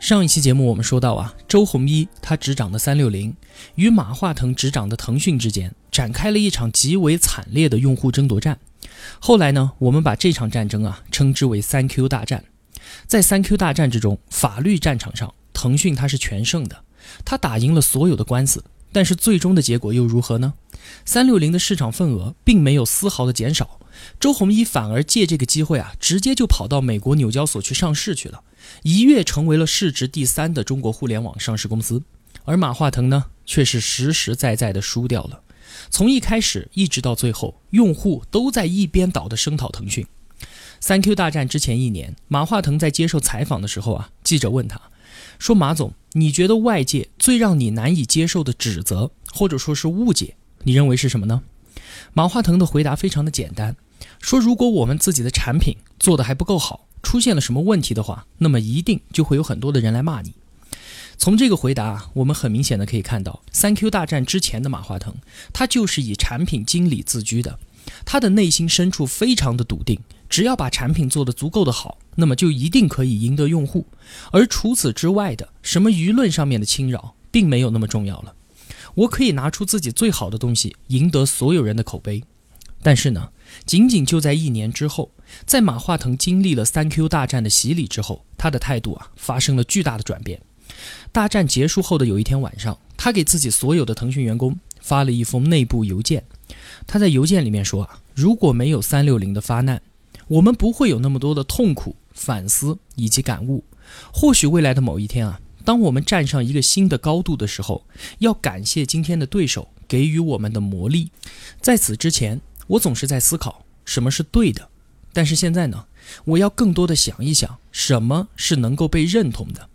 上一期节目我们说到啊，周鸿祎他执掌的三六零与马化腾执掌的腾讯之间展开了一场极为惨烈的用户争夺战。后来呢，我们把这场战争啊称之为三 Q 大战。在三 Q 大战之中，法律战场上，腾讯它是全胜的，它打赢了所有的官司。但是最终的结果又如何呢？三六零的市场份额并没有丝毫的减少，周鸿祎反而借这个机会啊，直接就跑到美国纽交所去上市去了。一跃成为了市值第三的中国互联网上市公司，而马化腾呢，却是实实在在的输掉了。从一开始一直到最后，用户都在一边倒的声讨腾讯。三 Q 大战之前一年，马化腾在接受采访的时候啊，记者问他，说：“马总，你觉得外界最让你难以接受的指责或者说是误解，你认为是什么呢？”马化腾的回答非常的简单，说：“如果我们自己的产品做的还不够好。”出现了什么问题的话，那么一定就会有很多的人来骂你。从这个回答，我们很明显的可以看到，三 Q 大战之前的马化腾，他就是以产品经理自居的，他的内心深处非常的笃定，只要把产品做得足够的好，那么就一定可以赢得用户。而除此之外的什么舆论上面的侵扰，并没有那么重要了。我可以拿出自己最好的东西，赢得所有人的口碑。但是呢？仅仅就在一年之后，在马化腾经历了三 Q 大战的洗礼之后，他的态度啊发生了巨大的转变。大战结束后的有一天晚上，他给自己所有的腾讯员工发了一封内部邮件。他在邮件里面说啊，如果没有三六零的发难，我们不会有那么多的痛苦、反思以及感悟。或许未来的某一天啊，当我们站上一个新的高度的时候，要感谢今天的对手给予我们的磨砺。在此之前。我总是在思考什么是对的，但是现在呢，我要更多的想一想什么是能够被认同的。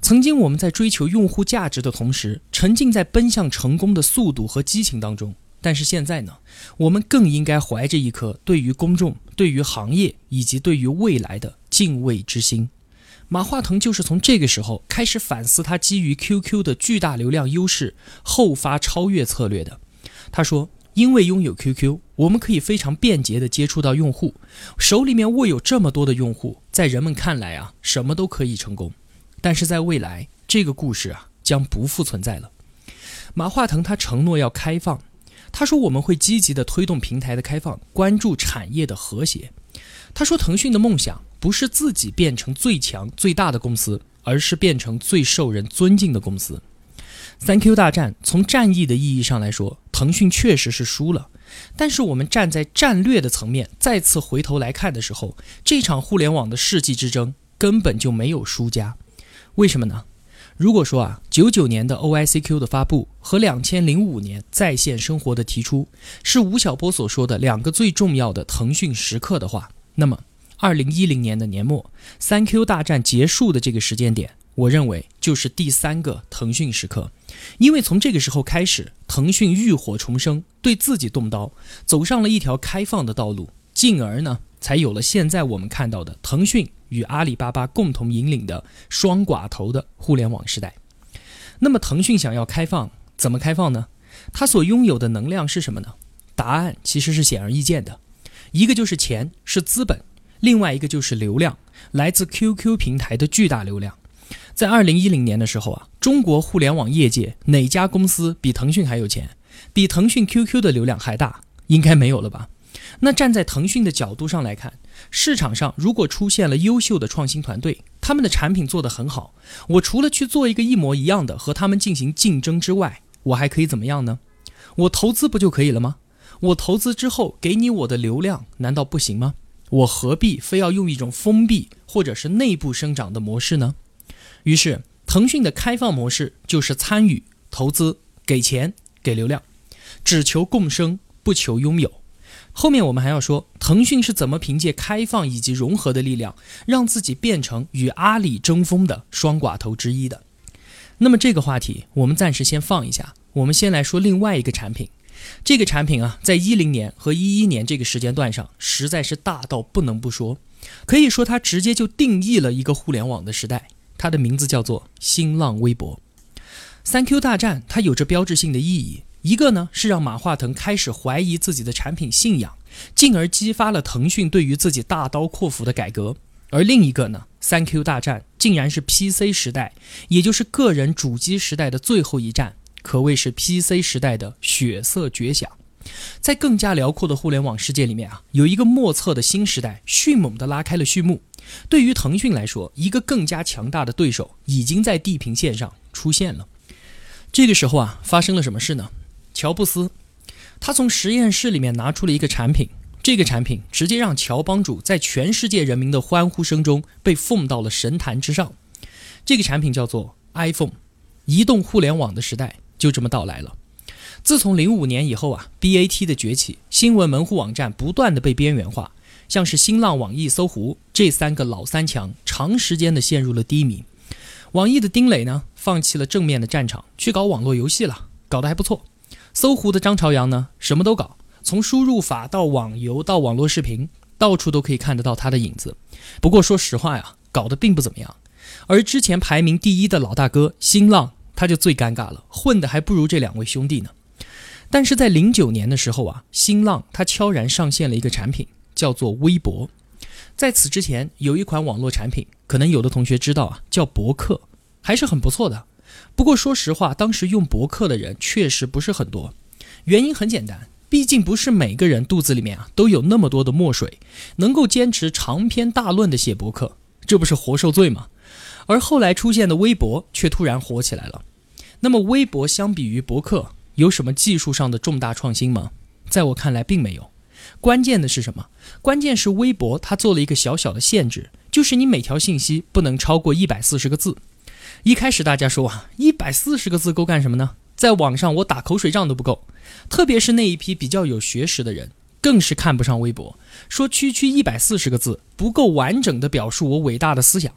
曾经我们在追求用户价值的同时，沉浸在奔向成功的速度和激情当中，但是现在呢，我们更应该怀着一颗对于公众、对于行业以及对于未来的敬畏之心。马化腾就是从这个时候开始反思他基于 QQ 的巨大流量优势后发超越策略的。他说。因为拥有 QQ，我们可以非常便捷地接触到用户，手里面握有这么多的用户，在人们看来啊，什么都可以成功。但是在未来，这个故事啊将不复存在了。马化腾他承诺要开放，他说我们会积极地推动平台的开放，关注产业的和谐。他说腾讯的梦想不是自己变成最强最大的公司，而是变成最受人尊敬的公司。三 Q 大战从战役的意义上来说，腾讯确实是输了。但是我们站在战略的层面再次回头来看的时候，这场互联网的世纪之争根本就没有输家。为什么呢？如果说啊，九九年的 OICQ 的发布和两千零五年在线生活的提出是吴晓波所说的两个最重要的腾讯时刻的话，那么二零一零年的年末，三 Q 大战结束的这个时间点。我认为就是第三个腾讯时刻，因为从这个时候开始，腾讯浴火重生，对自己动刀，走上了一条开放的道路，进而呢，才有了现在我们看到的腾讯与阿里巴巴共同引领的双寡头的互联网时代。那么，腾讯想要开放，怎么开放呢？它所拥有的能量是什么呢？答案其实是显而易见的，一个就是钱，是资本；另外一个就是流量，来自 QQ 平台的巨大流量。在二零一零年的时候啊，中国互联网业界哪家公司比腾讯还有钱，比腾讯 QQ 的流量还大？应该没有了吧？那站在腾讯的角度上来看，市场上如果出现了优秀的创新团队，他们的产品做得很好，我除了去做一个一模一样的和他们进行竞争之外，我还可以怎么样呢？我投资不就可以了吗？我投资之后给你我的流量，难道不行吗？我何必非要用一种封闭或者是内部生长的模式呢？于是，腾讯的开放模式就是参与、投资、给钱、给流量，只求共生，不求拥有。后面我们还要说，腾讯是怎么凭借开放以及融合的力量，让自己变成与阿里争锋的双寡头之一的。那么这个话题我们暂时先放一下，我们先来说另外一个产品。这个产品啊，在一零年和一一年这个时间段上，实在是大到不能不说，可以说它直接就定义了一个互联网的时代。它的名字叫做新浪微博。三 Q 大战它有着标志性的意义，一个呢是让马化腾开始怀疑自己的产品信仰，进而激发了腾讯对于自己大刀阔斧的改革；而另一个呢，三 Q 大战竟然是 PC 时代，也就是个人主机时代的最后一战。可谓是 PC 时代的血色绝响，在更加辽阔的互联网世界里面啊，有一个莫测的新时代迅猛地拉开了序幕。对于腾讯来说，一个更加强大的对手已经在地平线上出现了。这个时候啊，发生了什么事呢？乔布斯，他从实验室里面拿出了一个产品，这个产品直接让乔帮主在全世界人民的欢呼声中被奉到了神坛之上。这个产品叫做 iPhone，移动互联网的时代。就这么到来了。自从零五年以后啊，BAT 的崛起，新闻门户网站不断的被边缘化，像是新浪、网易、搜狐这三个老三强，长时间的陷入了低迷。网易的丁磊呢，放弃了正面的战场，去搞网络游戏了，搞得还不错。搜狐的张朝阳呢，什么都搞，从输入法到网游到网络视频，到处都可以看得到他的影子。不过说实话呀，搞得并不怎么样。而之前排名第一的老大哥新浪。他就最尴尬了，混的还不如这两位兄弟呢。但是在零九年的时候啊，新浪它悄然上线了一个产品，叫做微博。在此之前，有一款网络产品，可能有的同学知道啊，叫博客，还是很不错的。不过说实话，当时用博客的人确实不是很多。原因很简单，毕竟不是每个人肚子里面啊都有那么多的墨水，能够坚持长篇大论的写博客，这不是活受罪吗？而后来出现的微博却突然火起来了。那么，微博相比于博客有什么技术上的重大创新吗？在我看来，并没有。关键的是什么？关键是微博它做了一个小小的限制，就是你每条信息不能超过一百四十个字。一开始大家说啊，一百四十个字够干什么呢？在网上我打口水仗都不够。特别是那一批比较有学识的人，更是看不上微博，说区区一百四十个字不够完整的表述我伟大的思想。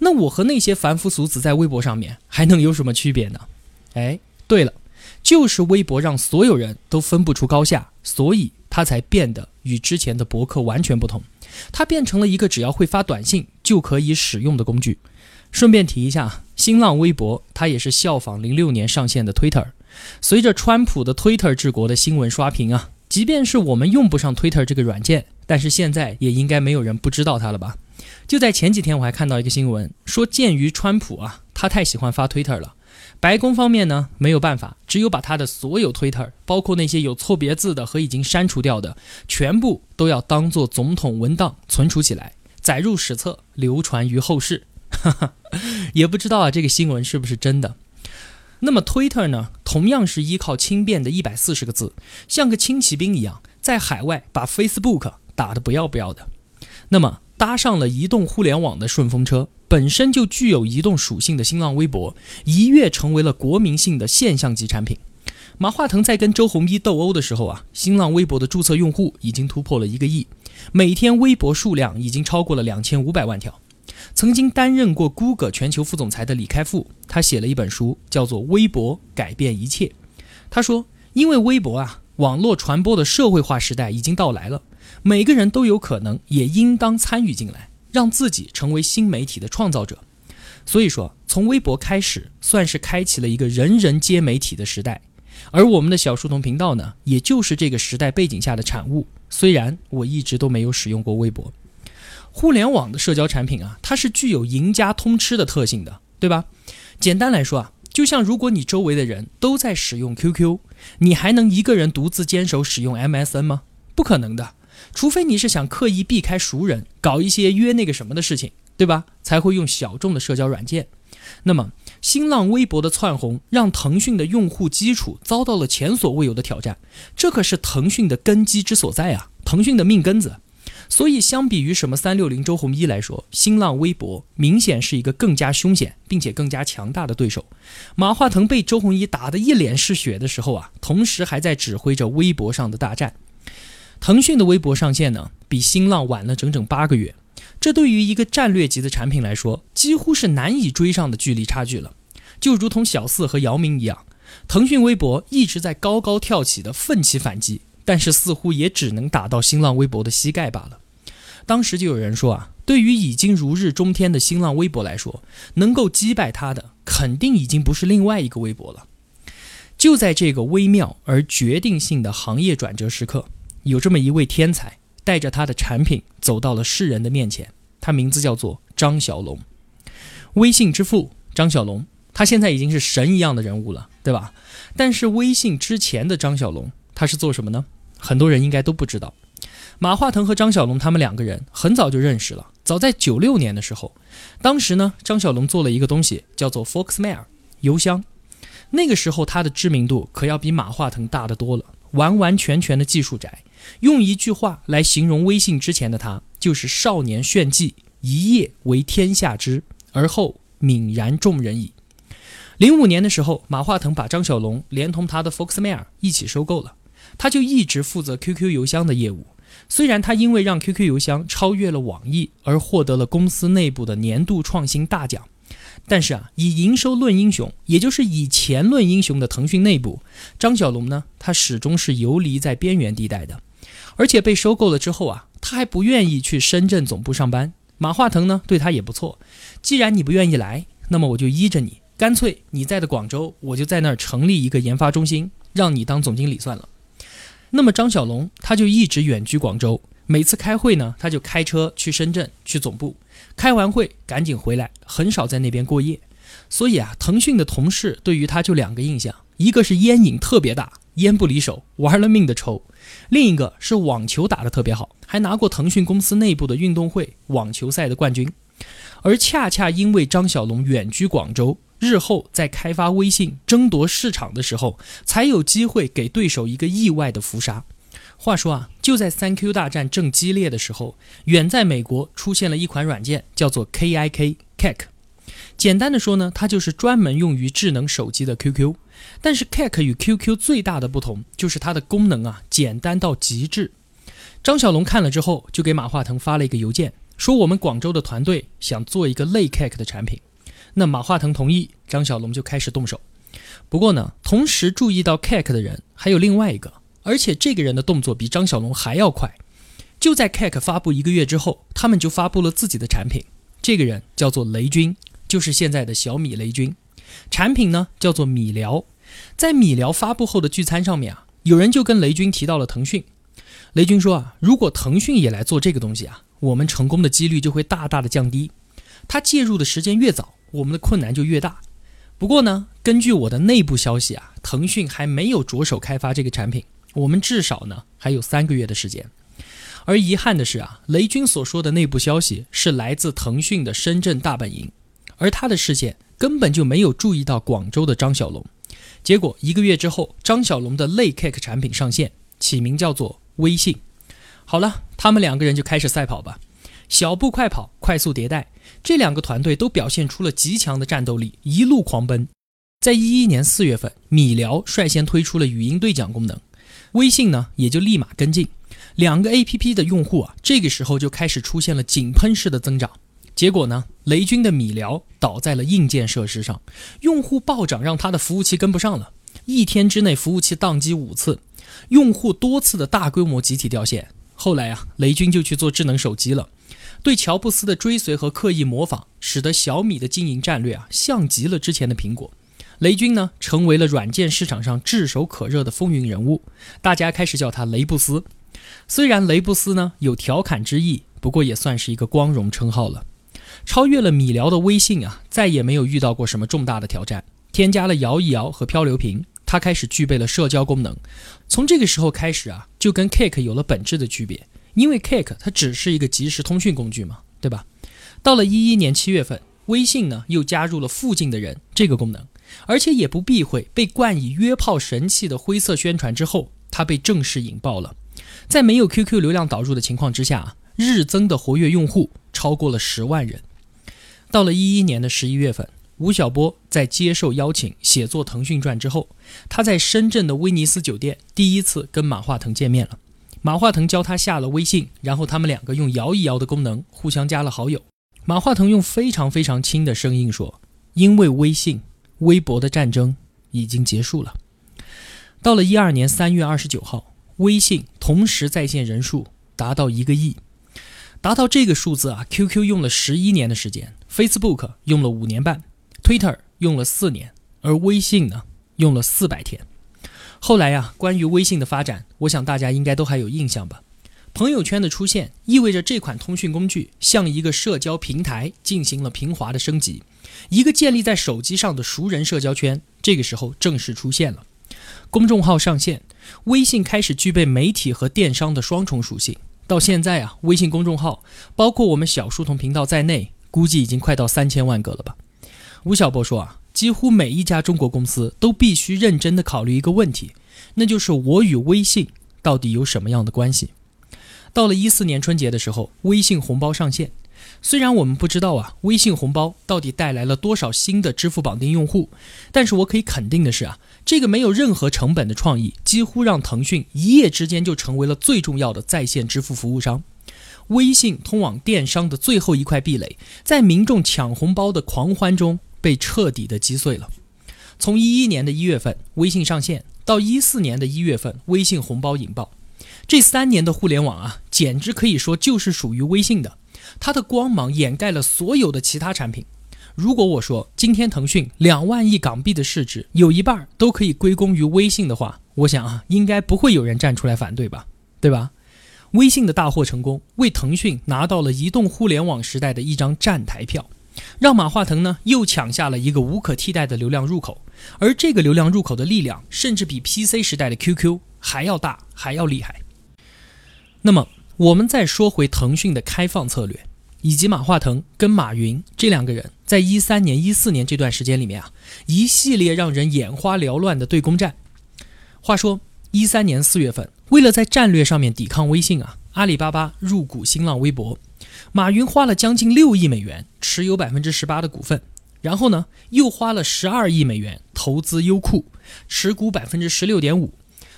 那我和那些凡夫俗子在微博上面还能有什么区别呢？哎，对了，就是微博让所有人都分不出高下，所以它才变得与之前的博客完全不同。它变成了一个只要会发短信就可以使用的工具。顺便提一下，新浪微博它也是效仿零六年上线的 Twitter。随着川普的 Twitter 治国的新闻刷屏啊，即便是我们用不上 Twitter 这个软件，但是现在也应该没有人不知道它了吧？就在前几天，我还看到一个新闻，说鉴于川普啊，他太喜欢发 Twitter 了，白宫方面呢没有办法，只有把他的所有 Twitter，包括那些有错别字的和已经删除掉的，全部都要当做总统文档存储起来，载入史册，流传于后世。也不知道啊，这个新闻是不是真的？那么 Twitter 呢，同样是依靠轻便的一百四十个字，像个轻骑兵一样，在海外把 Facebook 打得不要不要的。那么。搭上了移动互联网的顺风车，本身就具有移动属性的新浪微博，一跃成为了国民性的现象级产品。马化腾在跟周鸿祎斗殴的时候啊，新浪微博的注册用户已经突破了一个亿，每天微博数量已经超过了两千五百万条。曾经担任过 Google 全球副总裁的李开复，他写了一本书，叫做《微博改变一切》。他说，因为微博啊，网络传播的社会化时代已经到来了。每个人都有可能，也应当参与进来，让自己成为新媒体的创造者。所以说，从微博开始，算是开启了一个人人皆媒体的时代。而我们的小书童频道呢，也就是这个时代背景下的产物。虽然我一直都没有使用过微博，互联网的社交产品啊，它是具有赢家通吃的特性的，对吧？简单来说啊，就像如果你周围的人都在使用 QQ，你还能一个人独自坚守使用 MSN 吗？不可能的。除非你是想刻意避开熟人，搞一些约那个什么的事情，对吧？才会用小众的社交软件。那么，新浪微博的窜红，让腾讯的用户基础遭到了前所未有的挑战。这可是腾讯的根基之所在啊，腾讯的命根子。所以，相比于什么三六零、周鸿祎来说，新浪微博明显是一个更加凶险并且更加强大的对手。马化腾被周鸿祎打得一脸是血的时候啊，同时还在指挥着微博上的大战。腾讯的微博上线呢，比新浪晚了整整八个月，这对于一个战略级的产品来说，几乎是难以追上的距离差距了。就如同小四和姚明一样，腾讯微博一直在高高跳起的奋起反击，但是似乎也只能打到新浪微博的膝盖罢了。当时就有人说啊，对于已经如日中天的新浪微博来说，能够击败它的，肯定已经不是另外一个微博了。就在这个微妙而决定性的行业转折时刻，有这么一位天才，带着他的产品走到了世人的面前。他名字叫做张小龙，微信之父张小龙。他现在已经是神一样的人物了，对吧？但是微信之前的张小龙，他是做什么呢？很多人应该都不知道。马化腾和张小龙他们两个人很早就认识了，早在九六年的时候，当时呢，张小龙做了一个东西叫做 Foxmail 邮箱。那个时候他的知名度可要比马化腾大得多了，完完全全的技术宅。用一句话来形容微信之前的他，就是少年炫技，一夜为天下知，而后泯然众人矣。零五年的时候，马化腾把张小龙连同他的 Foxmail 一起收购了，他就一直负责 QQ 邮箱的业务。虽然他因为让 QQ 邮箱超越了网易而获得了公司内部的年度创新大奖。但是啊，以营收论英雄，也就是以钱论英雄的腾讯内部，张小龙呢，他始终是游离在边缘地带的。而且被收购了之后啊，他还不愿意去深圳总部上班。马化腾呢，对他也不错。既然你不愿意来，那么我就依着你，干脆你在的广州，我就在那儿成立一个研发中心，让你当总经理算了。那么张小龙他就一直远居广州，每次开会呢，他就开车去深圳去总部。开完会赶紧回来，很少在那边过夜。所以啊，腾讯的同事对于他就两个印象：一个是烟瘾特别大，烟不离手，玩了命的抽；另一个是网球打得特别好，还拿过腾讯公司内部的运动会网球赛的冠军。而恰恰因为张小龙远居广州，日后在开发微信争夺市场的时候，才有机会给对手一个意外的伏杀。话说啊，就在三 Q 大战正激烈的时候，远在美国出现了一款软件，叫做 KIK Kek。简单的说呢，它就是专门用于智能手机的 QQ。但是 Kek 与 QQ 最大的不同就是它的功能啊，简单到极致。张小龙看了之后，就给马化腾发了一个邮件，说我们广州的团队想做一个类 Kek 的产品。那马化腾同意，张小龙就开始动手。不过呢，同时注意到 Kek 的人还有另外一个。而且这个人的动作比张小龙还要快，就在 Kek 发布一个月之后，他们就发布了自己的产品。这个人叫做雷军，就是现在的小米雷军。产品呢叫做米聊。在米聊发布后的聚餐上面啊，有人就跟雷军提到了腾讯。雷军说啊，如果腾讯也来做这个东西啊，我们成功的几率就会大大的降低。他介入的时间越早，我们的困难就越大。不过呢，根据我的内部消息啊，腾讯还没有着手开发这个产品。我们至少呢还有三个月的时间，而遗憾的是啊，雷军所说的内部消息是来自腾讯的深圳大本营，而他的视线根本就没有注意到广州的张小龙。结果一个月之后，张小龙的类 Cake 产品上线，起名叫做微信。好了，他们两个人就开始赛跑吧，小步快跑，快速迭代。这两个团队都表现出了极强的战斗力，一路狂奔。在一一年四月份，米聊率先推出了语音对讲功能。微信呢也就立马跟进，两个 A P P 的用户啊，这个时候就开始出现了井喷式的增长。结果呢，雷军的米聊倒在了硬件设施上，用户暴涨让他的服务器跟不上了，一天之内服务器宕机五次，用户多次的大规模集体掉线。后来啊，雷军就去做智能手机了，对乔布斯的追随和刻意模仿，使得小米的经营战略啊，像极了之前的苹果。雷军呢，成为了软件市场上炙手可热的风云人物，大家开始叫他雷布斯。虽然雷布斯呢有调侃之意，不过也算是一个光荣称号了。超越了米聊的微信啊，再也没有遇到过什么重大的挑战。添加了摇一摇和漂流瓶，它开始具备了社交功能。从这个时候开始啊，就跟 Cake 有了本质的区别，因为 Cake 它只是一个即时通讯工具嘛，对吧？到了一一年七月份，微信呢又加入了附近的人这个功能。而且也不避讳被冠以约炮神器的灰色宣传之后，它被正式引爆了。在没有 QQ 流量导入的情况之下，日增的活跃用户超过了十万人。到了一一年的十一月份，吴晓波在接受邀请写作《腾讯传》之后，他在深圳的威尼斯酒店第一次跟马化腾见面了。马化腾教他下了微信，然后他们两个用摇一摇的功能互相加了好友。马化腾用非常非常轻的声音说：“因为微信。”微博的战争已经结束了。到了一二年三月二十九号，微信同时在线人数达到一个亿。达到这个数字啊，QQ 用了十一年的时间，Facebook 用了五年半，Twitter 用了四年，而微信呢，用了四百天。后来呀，关于微信的发展，我想大家应该都还有印象吧？朋友圈的出现意味着这款通讯工具向一个社交平台进行了平滑的升级，一个建立在手机上的熟人社交圈，这个时候正式出现了。公众号上线，微信开始具备媒体和电商的双重属性。到现在啊，微信公众号包括我们小书童频道在内，估计已经快到三千万个了吧。吴晓波说啊，几乎每一家中国公司都必须认真的考虑一个问题，那就是我与微信到底有什么样的关系。到了一四年春节的时候，微信红包上线。虽然我们不知道啊，微信红包到底带来了多少新的支付绑定用户，但是我可以肯定的是啊，这个没有任何成本的创意，几乎让腾讯一夜之间就成为了最重要的在线支付服务商。微信通往电商的最后一块壁垒，在民众抢红包的狂欢中被彻底的击碎了。从一一年的一月份微信上线，到一四年的一月份微信红包引爆，这三年的互联网啊，简直可以说就是属于微信的。它的光芒掩盖了所有的其他产品。如果我说今天腾讯两万亿港币的市值有一半都可以归功于微信的话，我想啊，应该不会有人站出来反对吧？对吧？微信的大获成功，为腾讯拿到了移动互联网时代的一张站台票，让马化腾呢又抢下了一个无可替代的流量入口。而这个流量入口的力量，甚至比 PC 时代的 QQ 还要大，还要厉害。那么。我们再说回腾讯的开放策略，以及马化腾跟马云这两个人在一三年、一四年这段时间里面啊，一系列让人眼花缭乱的对攻战。话说一三年四月份，为了在战略上面抵抗微信啊，阿里巴巴入股新浪微博，马云花了将近六亿美元持有百分之十八的股份，然后呢，又花了十二亿美元投资优酷，持股百分之十六点五。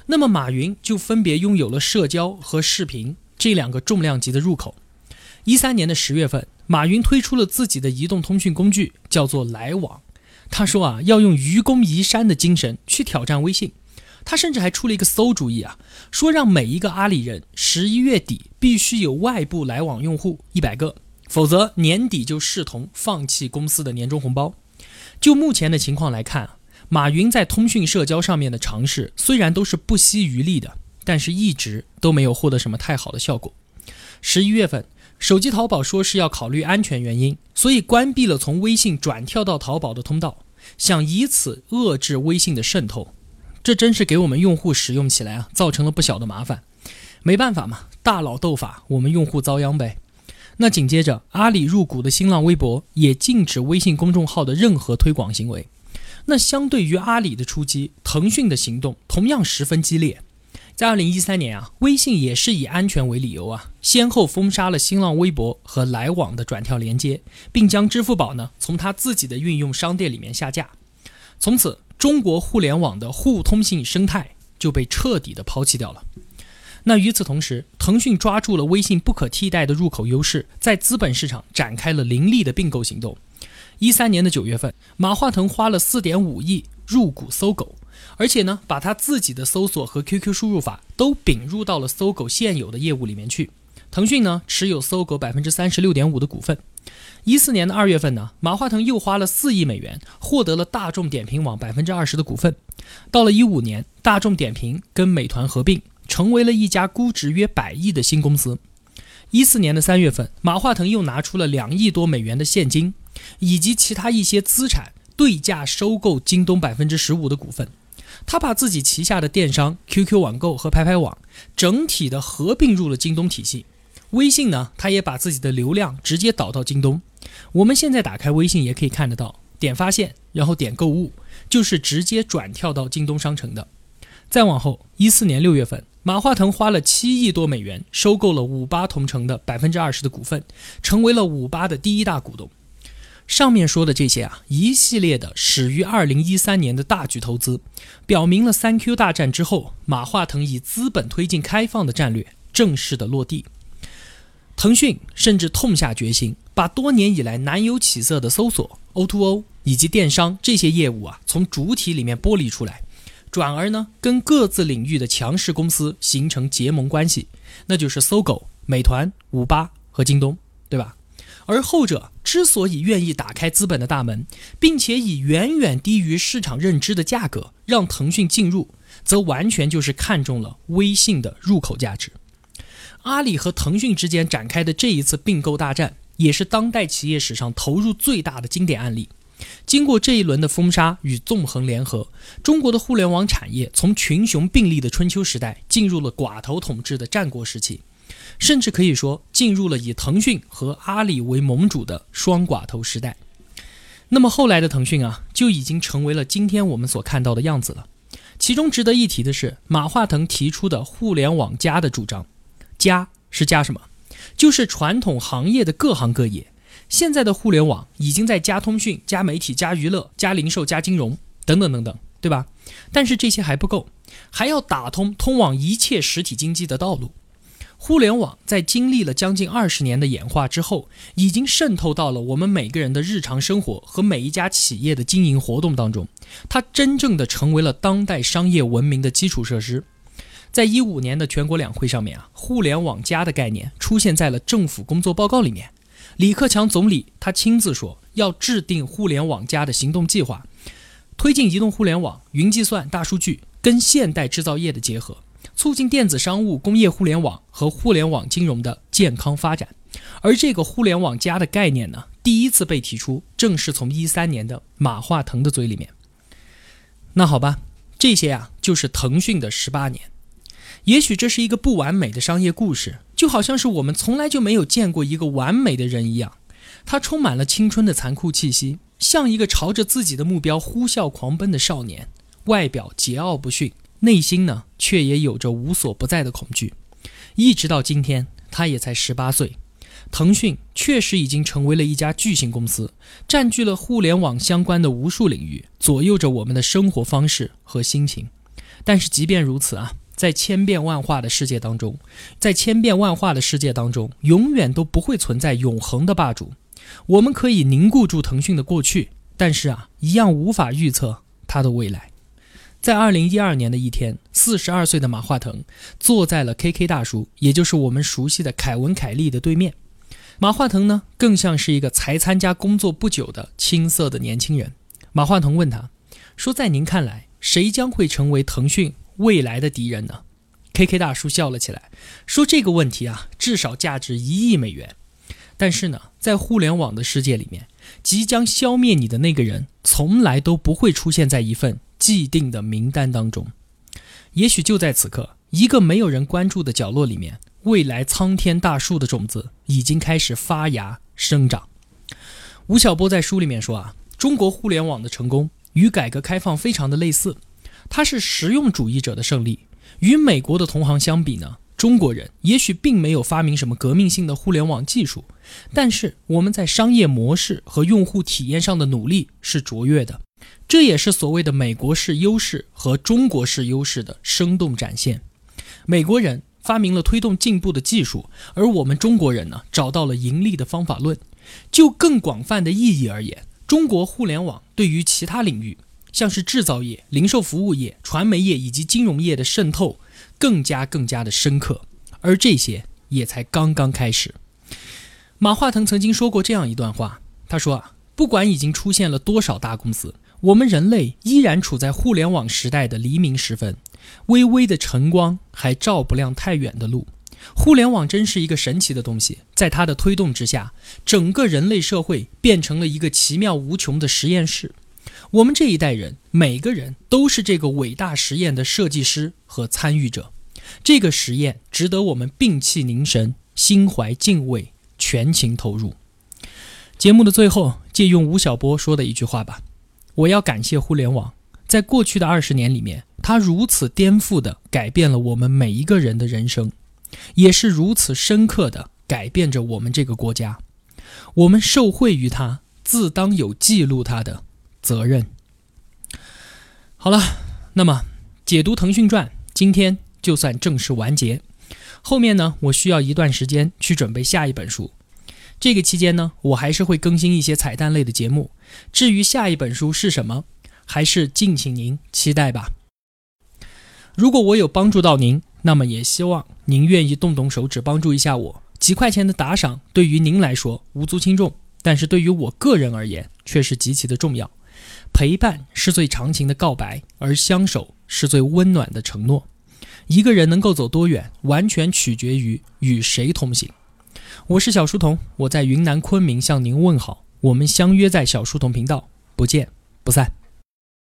那么马云就分别拥有了社交和视频。这两个重量级的入口，一三年的十月份，马云推出了自己的移动通讯工具，叫做来往。他说啊，要用愚公移山的精神去挑战微信。他甚至还出了一个馊主意啊，说让每一个阿里人十一月底必须有外部来往用户一百个，否则年底就视同放弃公司的年终红包。就目前的情况来看，马云在通讯社交上面的尝试虽然都是不惜余力的。但是，一直都没有获得什么太好的效果。十一月份，手机淘宝说是要考虑安全原因，所以关闭了从微信转跳到淘宝的通道，想以此遏制微信的渗透。这真是给我们用户使用起来啊，造成了不小的麻烦。没办法嘛，大佬斗法，我们用户遭殃呗。那紧接着，阿里入股的新浪微博也禁止微信公众号的任何推广行为。那相对于阿里的出击，腾讯的行动同样十分激烈。在二零一三年啊，微信也是以安全为理由啊，先后封杀了新浪微博和来往的转跳连接，并将支付宝呢从它自己的运用商店里面下架。从此，中国互联网的互通性生态就被彻底的抛弃掉了。那与此同时，腾讯抓住了微信不可替代的入口优势，在资本市场展开了凌厉的并购行动。一三年的九月份，马化腾花了四点五亿入股搜狗。而且呢，把他自己的搜索和 QQ 输入法都并入到了搜狗现有的业务里面去。腾讯呢，持有搜狗百分之三十六点五的股份。一四年的二月份呢，马化腾又花了四亿美元，获得了大众点评网百分之二十的股份。到了一五年，大众点评跟美团合并，成为了一家估值约百亿的新公司。一四年的三月份，马化腾又拿出了两亿多美元的现金，以及其他一些资产，对价收购京东百分之十五的股份。他把自己旗下的电商 QQ 网购和拍拍网整体的合并入了京东体系。微信呢，它也把自己的流量直接导到京东。我们现在打开微信也可以看得到，点发现，然后点购物，就是直接转跳到京东商城的。再往后，一四年六月份，马化腾花了七亿多美元收购了五八同城的百分之二十的股份，成为了五八的第一大股东。上面说的这些啊，一系列的始于二零一三年的大举投资，表明了三 Q 大战之后，马化腾以资本推进开放的战略正式的落地。腾讯甚至痛下决心，把多年以来难有起色的搜索、O2O 以及电商这些业务啊，从主体里面剥离出来，转而呢，跟各自领域的强势公司形成结盟关系，那就是搜狗、美团、五八和京东，对吧？而后者之所以愿意打开资本的大门，并且以远远低于市场认知的价格让腾讯进入，则完全就是看中了微信的入口价值。阿里和腾讯之间展开的这一次并购大战，也是当代企业史上投入最大的经典案例。经过这一轮的封杀与纵横联合，中国的互联网产业从群雄并立的春秋时代，进入了寡头统治的战国时期。甚至可以说，进入了以腾讯和阿里为盟主的双寡头时代。那么后来的腾讯啊，就已经成为了今天我们所看到的样子了。其中值得一提的是，马化腾提出的“互联网加”的主张，“加”是加什么？就是传统行业的各行各业。现在的互联网已经在加通讯、加媒体、加娱乐、加零售、加金融等等等等，对吧？但是这些还不够，还要打通通往一切实体经济的道路。互联网在经历了将近二十年的演化之后，已经渗透到了我们每个人的日常生活和每一家企业的经营活动当中。它真正的成为了当代商业文明的基础设施。在一五年的全国两会上面啊，互联网加的概念出现在了政府工作报告里面。李克强总理他亲自说，要制定互联网加的行动计划，推进移动互联网、云计算、大数据跟现代制造业的结合。促进电子商务、工业互联网和互联网金融的健康发展，而这个“互联网加”的概念呢，第一次被提出，正是从一三年的马化腾的嘴里面。那好吧，这些啊，就是腾讯的十八年。也许这是一个不完美的商业故事，就好像是我们从来就没有见过一个完美的人一样。他充满了青春的残酷气息，像一个朝着自己的目标呼啸狂奔的少年，外表桀骜不驯。内心呢，却也有着无所不在的恐惧。一直到今天，他也才十八岁。腾讯确实已经成为了一家巨型公司，占据了互联网相关的无数领域，左右着我们的生活方式和心情。但是，即便如此啊，在千变万化的世界当中，在千变万化的世界当中，永远都不会存在永恒的霸主。我们可以凝固住腾讯的过去，但是啊，一样无法预测它的未来。在二零一二年的一天，四十二岁的马化腾坐在了 KK 大叔，也就是我们熟悉的凯文·凯利的对面。马化腾呢，更像是一个才参加工作不久的青涩的年轻人。马化腾问他说：“在您看来，谁将会成为腾讯未来的敌人呢？”KK 大叔笑了起来，说：“这个问题啊，至少价值一亿美元。但是呢，在互联网的世界里面，即将消灭你的那个人，从来都不会出现在一份。”既定的名单当中，也许就在此刻，一个没有人关注的角落里面，未来苍天大树的种子已经开始发芽生长。吴晓波在书里面说啊，中国互联网的成功与改革开放非常的类似，它是实用主义者的胜利。与美国的同行相比呢，中国人也许并没有发明什么革命性的互联网技术，但是我们在商业模式和用户体验上的努力是卓越的。这也是所谓的美国式优势和中国式优势的生动展现。美国人发明了推动进步的技术，而我们中国人呢，找到了盈利的方法论。就更广泛的意义而言，中国互联网对于其他领域，像是制造业、零售服务业、传媒业以及金融业的渗透，更加更加的深刻。而这些也才刚刚开始。马化腾曾经说过这样一段话，他说啊，不管已经出现了多少大公司。我们人类依然处在互联网时代的黎明时分，微微的晨光还照不亮太远的路。互联网真是一个神奇的东西，在它的推动之下，整个人类社会变成了一个奇妙无穷的实验室。我们这一代人，每个人都是这个伟大实验的设计师和参与者。这个实验值得我们屏气凝神，心怀敬畏，全情投入。节目的最后，借用吴晓波说的一句话吧。我要感谢互联网，在过去的二十年里面，它如此颠覆地改变了我们每一个人的人生，也是如此深刻地改变着我们这个国家。我们受惠于它，自当有记录它的责任。好了，那么解读《腾讯传》今天就算正式完结。后面呢，我需要一段时间去准备下一本书。这个期间呢，我还是会更新一些彩蛋类的节目。至于下一本书是什么，还是敬请您期待吧。如果我有帮助到您，那么也希望您愿意动动手指帮助一下我。几块钱的打赏对于您来说无足轻重，但是对于我个人而言却是极其的重要。陪伴是最长情的告白，而相守是最温暖的承诺。一个人能够走多远，完全取决于与谁同行。我是小书童，我在云南昆明向您问好。我们相约在小书童频道，不见不散。